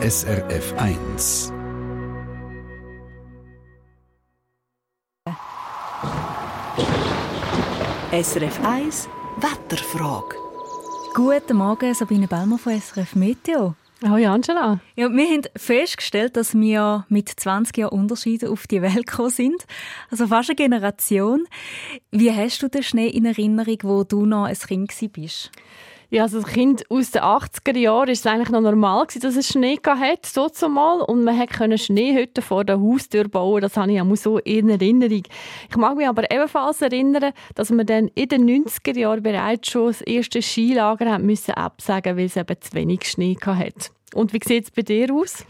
SRF 1. SRF 1 Wetterfrage. Guten Morgen, Sabine Bellmer von SRF Meteo. Hallo Angela. Ja, wir haben festgestellt, dass wir mit 20 Jahren Unterschied auf die Welt gekommen sind. Also fast eine Generation. Wie hast du den Schnee in Erinnerung, wo du noch ein Kind warst? Ja, also als Kind aus den 80er Jahren war es eigentlich noch normal, dass es Schnee hatte, so zumal. Und man konnte Schneehütten vor der Haustür bauen. Das habe ich auch so in Erinnerung. Ich mag mich aber ebenfalls erinnern, dass wir dann in den 90er Jahren bereits schon das erste Skilager haben müssen absagen, weil es eben zu wenig Schnee hatte. Und wie sieht es bei dir aus?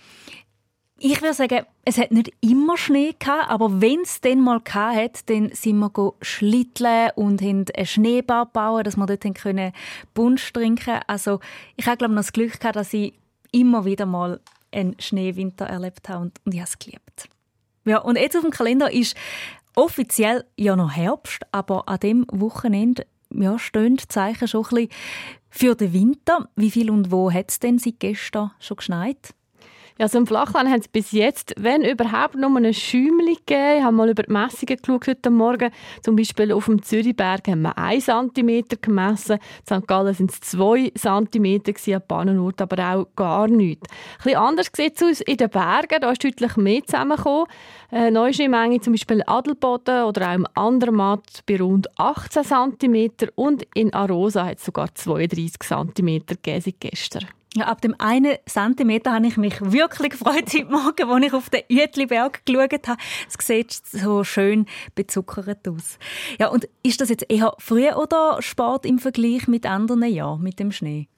Ich würde sagen, es hat nicht immer Schnee gehabt, aber wenn es dann mal hat, dann sind wir schlitteln und haben einen Schneeball bauen, dass wir dort können Bunsch trinken. Also ich habe glaube noch das Glück gehabt, dass ich immer wieder mal einen Schneewinter erlebt habe und, und ich habe es geliebt. Ja, und jetzt auf dem Kalender ist offiziell ja noch Herbst, aber an dem Wochenende ja, stehen die Zeichen schon ein bisschen für den Winter. Wie viel und wo hat es denn seit gestern schon geschneit? Ja, also im Flachland haben es bis jetzt, wenn überhaupt, nur ein Schäumchen gegeben. Ich habe mal über die Messungen geschaut heute Morgen. Zum Beispiel auf dem Zürichberg haben wir 1 cm gemessen. In St. Gallen sind es 2 cm, an Bahnenort aber auch gar nichts. Ein bisschen anders sieht es aus in den Bergen. Da ist deutlich mehr zusammengekommen. Äh, Neuschneemenge zum Beispiel Adelboden oder auch im Andermatt bei rund 18 cm und in Arosa hat es sogar 32 cm gegeben gestern. Ja, ab dem einen Zentimeter habe ich mich wirklich gefreut heute Morgen, als ich auf den Uetliberg geschaut habe. Es sieht so schön bezuckert aus. Ja, und ist das jetzt eher früh oder spät im Vergleich mit anderen Jahren, mit dem Schnee?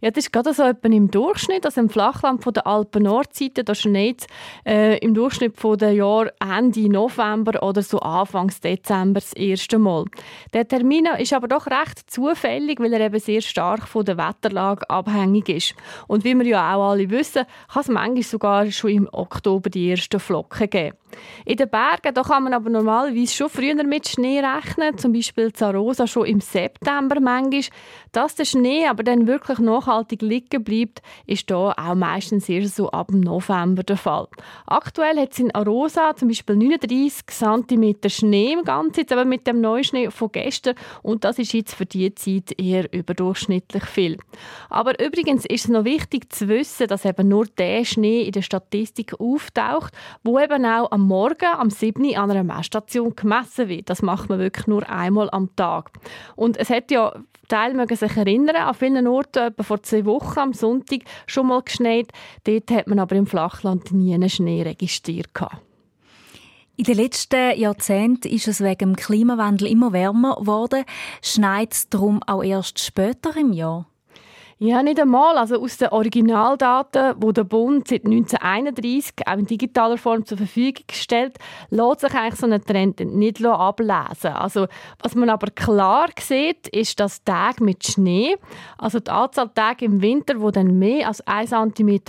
Ja, das ist gerade so etwa im Durchschnitt, also im Flachland von der Alpen-Nordseite, da schneit äh, im Durchschnitt von der Jahr Ende November oder so Anfangs Dezember das erste Mal. Der Termin ist aber doch recht zufällig, weil er eben sehr stark von der Wetterlage abhängig ist. Und wie wir ja auch alle wissen, kann es manchmal sogar schon im Oktober die ersten Flocken geben. In den Bergen da kann man aber normalerweise schon früher mit Schnee rechnen, zum Beispiel Zarosa schon im September manchmal. Dass der Schnee aber dann wirklich nachhaltig liegen bleibt, ist da auch meistens erst so ab November der Fall. Aktuell hat es in Arosa zum Beispiel 39 cm Schnee im Ganzen, jetzt aber mit dem Neuschnee von gestern und das ist jetzt für diese Zeit eher überdurchschnittlich viel. Aber übrigens ist es noch wichtig zu wissen, dass eben nur der Schnee in der Statistik auftaucht, wo eben auch am Morgen, am 7. an einer Messstation gemessen wird. Das macht man wirklich nur einmal am Tag. Und es hat ja, Teil mögen sich erinnern, an vielen Orten, etwa vor zwei Wochen am Sonntag, schon mal geschneit. Dort hat man aber im Flachland nie einen Schnee registriert. In den letzten Jahrzehnten ist es wegen dem Klimawandel immer wärmer geworden. Schneit es darum auch erst später im Jahr? Ja, nicht einmal. Also aus den Originaldaten, die der Bund seit 1931 auch in digitaler Form zur Verfügung stellt, lässt sich eigentlich so ein Trend nicht ablesen. Also, was man aber klar sieht, ist, dass Tage mit Schnee, also die Anzahl Tage im Winter, wo dann mehr als 1 cm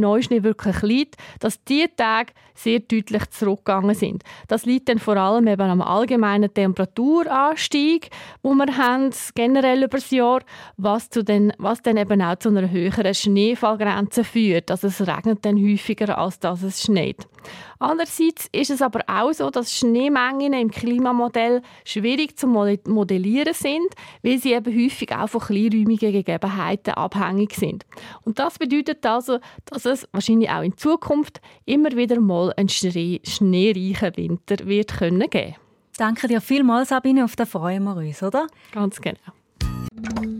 Neuschnee wirklich liegt, dass diese Tage sehr deutlich zurückgegangen sind. Das liegt dann vor allem eben am allgemeinen Temperaturanstieg, wo wir haben, generell über das Jahr, was, zu den, was dann eben auch zu einer höheren Schneefallgrenze führt. Also es regnet dann häufiger, als dass es schneit. Andererseits ist es aber auch so, dass Schneemengen im Klimamodell schwierig zu modellieren sind, weil sie eben häufig auch von kleinräumigen Gegebenheiten abhängig sind. Und das bedeutet also, dass es wahrscheinlich auch in Zukunft immer wieder mal einen schneereichen Winter wird können geben. Danke dir vielmals, Sabine. Auf den freuen wir uns, oder? Ganz genau.